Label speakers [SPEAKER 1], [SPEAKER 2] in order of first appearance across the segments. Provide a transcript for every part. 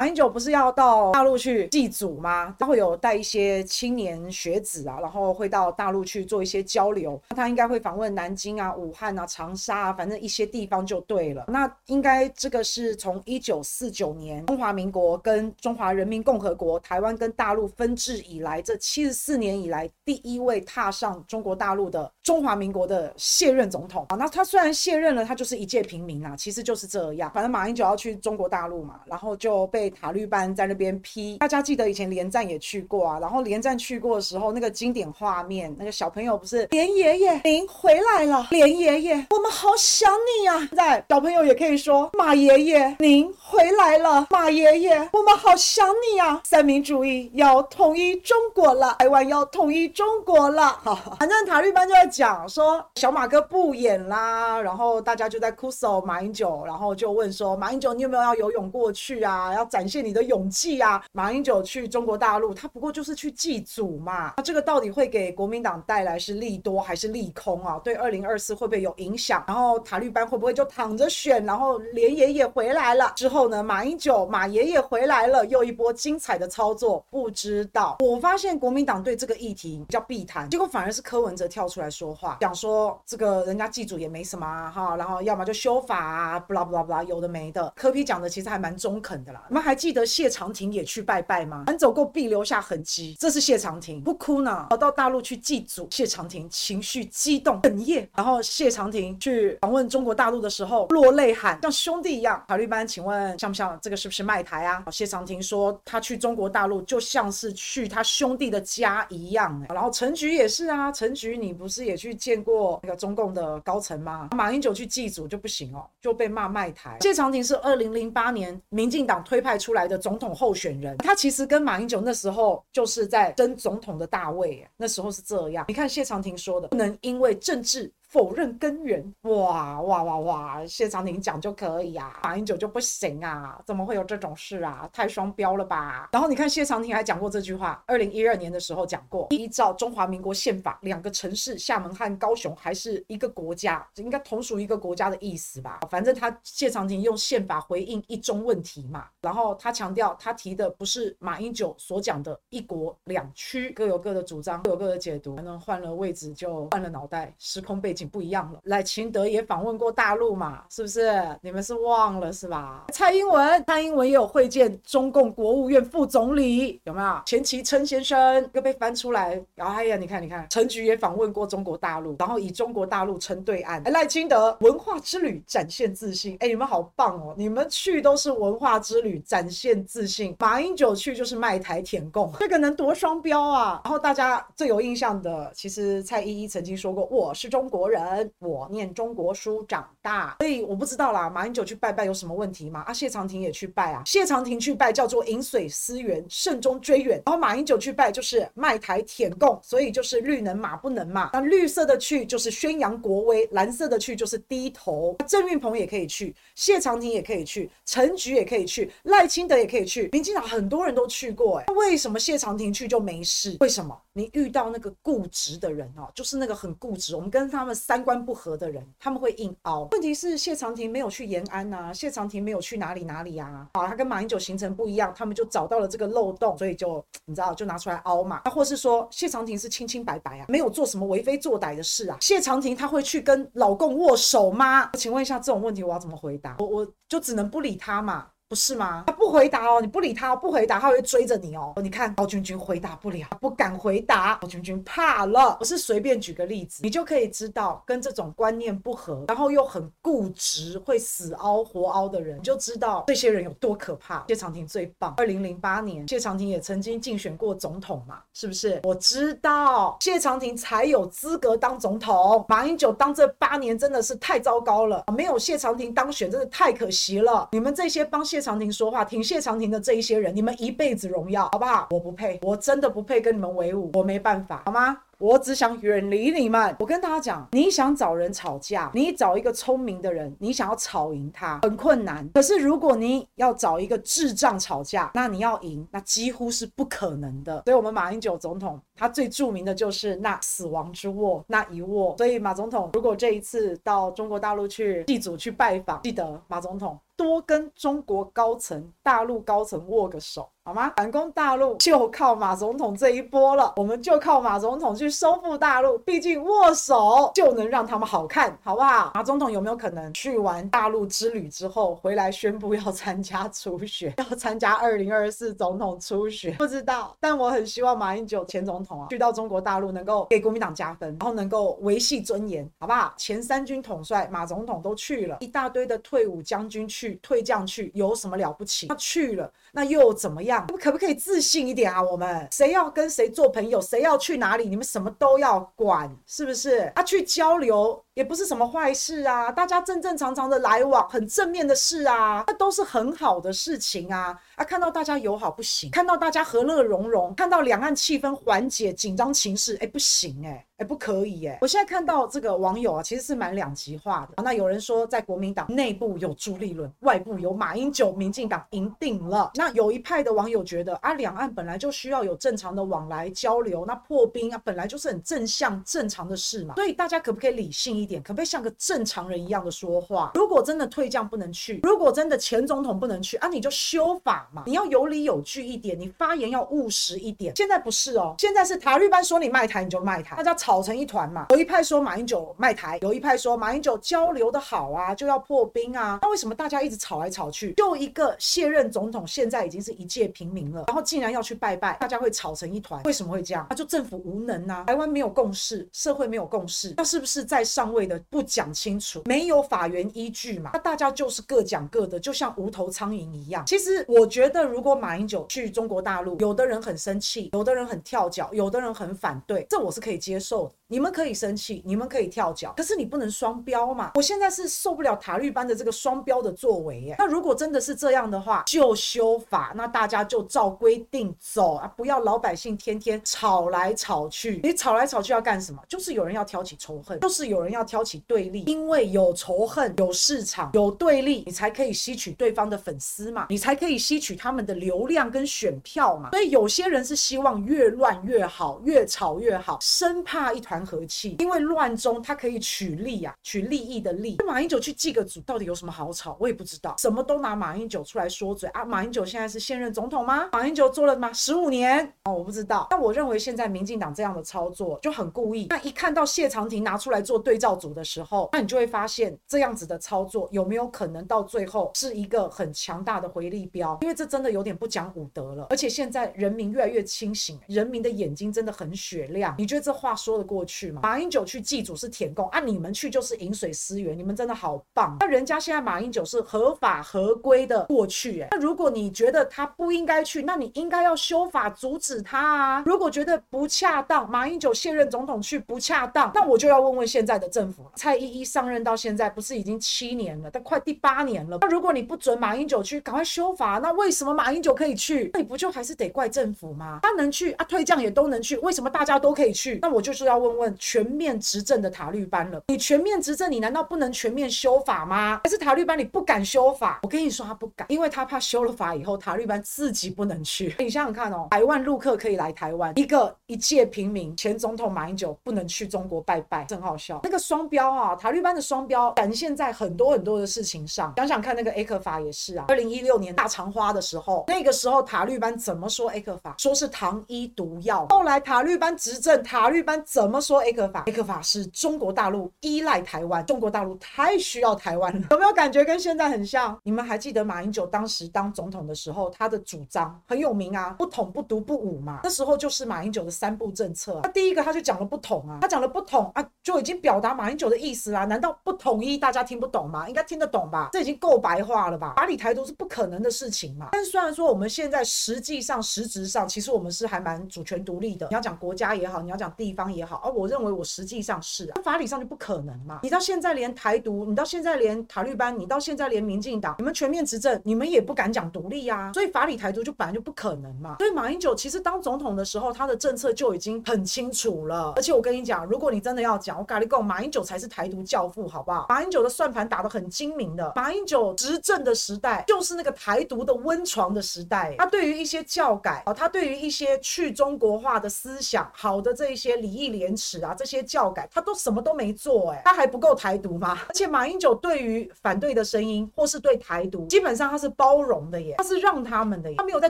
[SPEAKER 1] 马英九不是要到大陆去祭祖吗？他会有带一些青年学子啊，然后会到大陆去做一些交流。那他应该会访问南京啊、武汉啊、长沙啊，反正一些地方就对了。那应该这个是从一九四九年中华民国跟中华人民共和国台湾跟大陆分治以来，这七十四年以来第一位踏上中国大陆的中华民国的卸任总统啊。那他虽然卸任了，他就是一介平民啊，其实就是这样。反正马英九要去中国大陆嘛，然后就被。塔绿班在那边批，大家记得以前连战也去过啊，然后连战去过的时候，那个经典画面，那个小朋友不是连爷爷您回来了，连爷爷我们好想你啊！现在小朋友也可以说马爷爷您回来了，马爷爷我们好想你啊！三民主义要统一中国了，台湾要统一中国了。好，反正塔绿班就在讲说小马哥不演啦，然后大家就在哭诉马英九，然后就问说马英九你有没有要游泳过去啊？要展现你的勇气啊！马英九去中国大陆，他不过就是去祭祖嘛。那这个到底会给国民党带来是利多还是利空啊？对二零二四会不会有影响？然后塔利班会不会就躺着选？然后连爷爷回来了之后呢？马英九马爷爷回来了，又一波精彩的操作，不知道。我发现国民党对这个议题比较避谈，结果反而是柯文哲跳出来说话，讲说这个人家祭祖也没什么啊哈，然后要么就修法啊，不啦不啦不啦，有的没的。柯批讲的其实还蛮中肯的啦。那还记得谢长廷也去拜拜吗？凡走过必留下痕迹，这是谢长廷不哭呢，跑到大陆去祭祖。谢长廷情绪激动哽咽，然后谢长廷去访问中国大陆的时候落泪喊像兄弟一样。法律班，请问像不像这个是不是卖台啊？谢长廷说他去中国大陆就像是去他兄弟的家一样。然后陈菊也是啊，陈菊你不是也去见过那个中共的高层吗？马英九去祭祖就不行哦，就被骂卖台。谢长廷是二零零八年民进党推派。出来的总统候选人，他其实跟马英九那时候就是在争总统的大位，那时候是这样。你看谢长廷说的，不能因为政治。否认根源，哇哇哇哇！谢长廷讲就可以啊，马英九就不行啊？怎么会有这种事啊？太双标了吧！然后你看谢长廷还讲过这句话，二零一二年的时候讲过，依照中华民国宪法，两个城市厦门和高雄还是一个国家，应该同属一个国家的意思吧？反正他谢长廷用宪法回应一中问题嘛，然后他强调他提的不是马英九所讲的一国两区，各有各的主张，各有各的解读，反正换了位置就换了脑袋，时空背景。不一样了。赖清德也访问过大陆嘛，是不是？你们是忘了是吧？蔡英文，蔡英文也有会见中共国务院副总理，有没有？钱其琛先生又被翻出来。然后哎呀，你看，你看，陈菊也访问过中国大陆，然后以中国大陆称对岸。赖清德文化之旅展现自信，哎，你们好棒哦！你们去都是文化之旅展现自信，马英九去就是卖台舔共，这个能多双标啊？然后大家最有印象的，其实蔡依依曾经说过：“我是中国。”人，我念中国书长大，所以我不知道啦。马英九去拜拜有什么问题吗？啊，谢长廷也去拜啊。谢长廷去拜叫做饮水思源，慎终追远。然后马英九去拜就是卖台舔共，所以就是绿能马不能嘛。那绿色的去就是宣扬国威，蓝色的去就是低头。郑运鹏也可以去，谢长廷也可以去，陈菊也可以去，赖清德也可以去，民进党很多人都去过。哎，为什么谢长廷去就没事？为什么？你遇到那个固执的人哦，就是那个很固执，我们跟他们。三观不合的人，他们会硬凹。问题是谢长廷没有去延安呐，谢长廷没有去哪里哪里呀？啊，他跟马英九行程不一样，他们就找到了这个漏洞，所以就你知道，就拿出来凹嘛。那或是说谢长廷是清清白白啊，没有做什么为非作歹的事啊？谢长廷他会去跟老公握手吗？请问一下，这种问题我要怎么回答？我我就只能不理他嘛。不是吗？他不回答哦，你不理他，不回答，他会追着你哦。你看高君君回答不了，不敢回答，高君君怕了。我是随便举个例子，你就可以知道跟这种观念不合，然后又很固执，会死凹活凹的人，你就知道这些人有多可怕。谢长廷最棒。二零零八年，谢长廷也曾经竞选过总统嘛，是不是？我知道谢长廷才有资格当总统。马英九当这八年真的是太糟糕了，没有谢长廷当选真的太可惜了。你们这些帮谢谢长廷说话，挺谢长廷的这一些人，你们一辈子荣耀，好不好？我不配，我真的不配跟你们为伍，我没办法，好吗？我只想远离你们。我跟大家讲，你想找人吵架，你找一个聪明的人，你想要吵赢他很困难。可是如果你要找一个智障吵架，那你要赢，那几乎是不可能的。所以，我们马英九总统他最著名的就是那死亡之握那一握。所以马总统如果这一次到中国大陆去祭祖去拜访，记得马总统多跟中国高层、大陆高层握个手。好吗？反攻大陆就靠马总统这一波了，我们就靠马总统去收复大陆。毕竟握手就能让他们好看，好不好？马总统有没有可能去完大陆之旅之后回来宣布要参加初选，要参加二零二四总统初选？不知道，但我很希望马英九前总统啊去到中国大陆能够给国民党加分，然后能够维系尊严，好不好？前三军统帅马总统都去了，一大堆的退伍将军去、退将去，有什么了不起？他去了，那又怎么样？可不可以自信一点啊？我们谁要跟谁做朋友，谁要去哪里，你们什么都要管，是不是？啊，去交流也不是什么坏事啊，大家正正常常的来往，很正面的事啊，那都是很好的事情啊。啊，看到大家友好不行，看到大家和乐融融，看到两岸气氛缓解，紧张情势，哎，不行哎。哎，不可以哎！我现在看到这个网友啊，其实是蛮两极化的。那有人说，在国民党内部有朱立伦，外部有马英九，民进党赢定了。那有一派的网友觉得啊，两岸本来就需要有正常的往来交流，那破冰啊，本来就是很正向正常的事嘛。所以大家可不可以理性一点？可不可以像个正常人一样的说话？如果真的退将不能去，如果真的前总统不能去啊，你就修法嘛，你要有理有据一点，你发言要务实一点。现在不是哦，现在是塔利班说你卖台你就卖台，大家吵成一团嘛，有一派说马英九卖台，有一派说马英九交流的好啊，就要破冰啊。那为什么大家一直吵来吵去？就一个卸任总统，现在已经是一介平民了，然后竟然要去拜拜，大家会吵成一团。为什么会这样？那就政府无能啊，台湾没有共识，社会没有共识，那是不是在上位的不讲清楚，没有法源依据嘛？那大家就是各讲各的，就像无头苍蝇一样。其实我觉得，如果马英九去中国大陆，有的人很生气，有的人很跳脚，有的人很反对，这我是可以接受的。你们可以生气，你们可以跳脚，可是你不能双标嘛。我现在是受不了塔绿班的这个双标的作为耶。那如果真的是这样的话，就修法，那大家就照规定走啊，不要老百姓天天吵来吵去。你吵来吵去要干什么？就是有人要挑起仇恨，就是有人要挑起对立。因为有仇恨、有市场、有对立，你才可以吸取对方的粉丝嘛，你才可以吸取他们的流量跟选票嘛。所以有些人是希望越乱越好，越吵越好，生怕一团。和气，因为乱中他可以取利啊，取利益的利。马英九去祭个祖，到底有什么好吵？我也不知道，什么都拿马英九出来说嘴啊。马英九现在是现任总统吗？马英九做了吗？十五年哦，我不知道。但我认为现在民进党这样的操作就很故意。那一看到谢长廷拿出来做对照组的时候，那你就会发现这样子的操作有没有可能到最后是一个很强大的回力镖？因为这真的有点不讲武德了。而且现在人民越来越清醒，人民的眼睛真的很雪亮。你觉得这话说得过去嘛？马英九去祭祖是舔共啊，你们去就是饮水思源，你们真的好棒。那人家现在马英九是合法合规的过去，哎，那如果你觉得他不应该去，那你应该要修法阻止他啊。如果觉得不恰当，马英九卸任总统去不恰当，那我就要问问现在的政府，蔡依依上任到现在不是已经七年了，但快第八年了。那如果你不准马英九去，赶快修法，那为什么马英九可以去？那你不就还是得怪政府吗？他能去啊，退将也都能去，为什么大家都可以去？那我就是要问问全面执政的塔利班了，你全面执政，你难道不能全面修法吗？还是塔利班你不敢修法？我跟你说，他不敢，因为他怕修了法以后，塔利班自己不能去。你想想看哦，百万陆客可以来台湾，一个一介平民前总统马英九不能去中国拜拜，真好笑。那个双标啊，塔利班的双标展现在很多很多的事情上。想想看，那个 A 克法也是啊，二零一六年大肠花的时候，那个时候塔利班怎么说 A 克法？说是糖衣毒药。后来塔利班执政，塔利班怎么说 A 克法？A 克法是中国大陆依赖台湾，中国大陆太需要台湾了，有没有感觉跟现在很像？你们还记得马英九当时当总统的时候，他的主张很有名啊，不统不独不武嘛。那时候就是马英九的三不政策。他第一个他就讲了不统啊，他讲了不统啊，就已经表达马英九的意思啦。难道不统一大家听不懂吗？应该听得懂吧？这已经够白话了吧？法理台独是不可能的事情嘛。但虽然说我们现在实际上实质上，其实我们是还蛮主权独立的。你要讲国家也好，你要讲地方也好，而、啊、我认为我实际上是啊，法理上就不可能嘛。你到现在连台独，你到现在连塔利班，你到现在连民进党，你们全面执政，你们也不敢讲独立呀。所以法理台独就本来就不可能嘛。所以马英九其实当总统的时候，他的政策就已经很清楚了。而且我跟你讲，如果你真的要讲，我跟你讲，马英九才是台独教父，好不好？马英九的算盘打得很精明的。马英九执政的时代就是那个台独的温床的时代。他对于一些教改啊，他对于一些去中国化的思想，好的这一些礼义廉耻史啊，这些教改，他都什么都没做，哎，他还不够台独吗？而且马英九对于反对的声音或是对台独，基本上他是包容的耶，他是让他们的耶，他没有在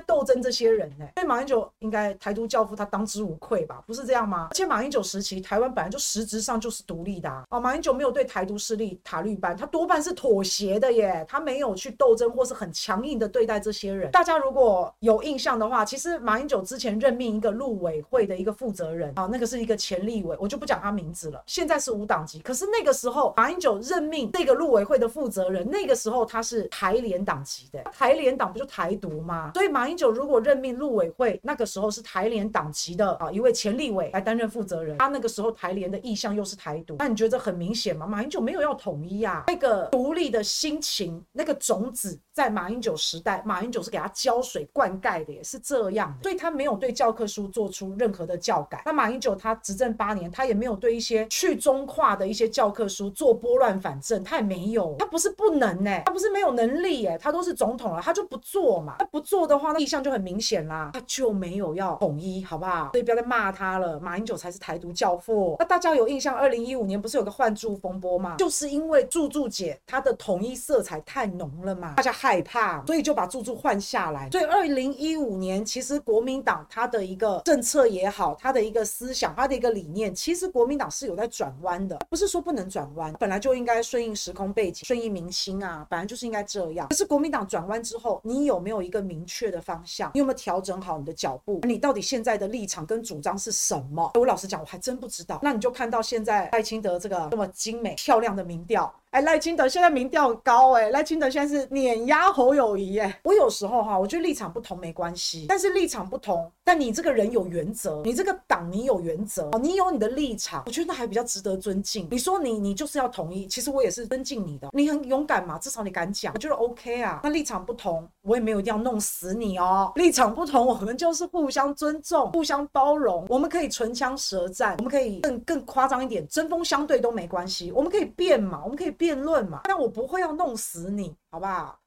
[SPEAKER 1] 斗争这些人哎。所以马英九应该台独教父，他当之无愧吧？不是这样吗？而且马英九时期，台湾本来就实质上就是独立的啊，马英九没有对台独势力塔绿班，他多半是妥协的耶，他没有去斗争或是很强硬的对待这些人。大家如果有印象的话，其实马英九之前任命一个陆委会的一个负责人啊，那个是一个前立委，我就不讲他名字了。现在是无党籍，可是那个时候马英九任命这个陆委会的负责人，那个时候他是台联党籍的，台联党不就台独吗？所以马英九如果任命陆委会，那个时候是台联党籍的啊一位前立委来担任负责人，他那个时候台联的意向又是台独，那你觉得很明显吗？马英九没有要统一啊，那个独立的心情，那个种子在马英九时代，马英九是给他浇水灌溉的，也是这样，所以他没有对教科书做出任何的教改。那马英九他执政八年，他也没有对一些去中化的一些教科书做拨乱反正，他也没有，他不是不能呢，他不是没有能力哎，他都是总统了，他就不做嘛。他不做的话，那意向就很明显啦，他就没有要统一，好不好？所以不要再骂他了，马英九才是台独教父。那大家有印象，二零一五年不是有个换柱风波吗？就是因为柱柱姐她的统一色彩太浓了嘛，大家害害怕，所以就把柱柱换下来。所以二零一五年其实国民党他的一个政策也好，他的一个思想，他的一个理念，其实国民党是有在转弯的，不是说不能转弯，本来就应该顺应时空背景，顺应民心啊，本来就是应该这样。可是国民党转弯之后，你有没有一个明确的方向？你有没有调整好你的脚步？你到底现在的立场跟主张是什么？我老实讲，我还真不知道。那你就看到现在赖清德这个这么精美漂亮的民调。哎，赖清德现在民调很高哎，赖清德现在是碾压侯友谊哎。我有时候哈，我觉得立场不同没关系，但是立场不同，但你这个人有原则，你这个党你有原则，你有你的立场，我觉得那还比较值得尊敬。你说你你就是要统一，其实我也是尊敬你的，你很勇敢嘛，至少你敢讲，我觉得 OK 啊。那立场不同，我也没有一定要弄死你哦。立场不同，我们就是互相尊重，互相包容，我们可以唇枪舌战，我们可以更更夸张一点，针锋相对都没关系，我们可以变嘛，我们可以。辩论嘛，但我不会要弄死你，好不好？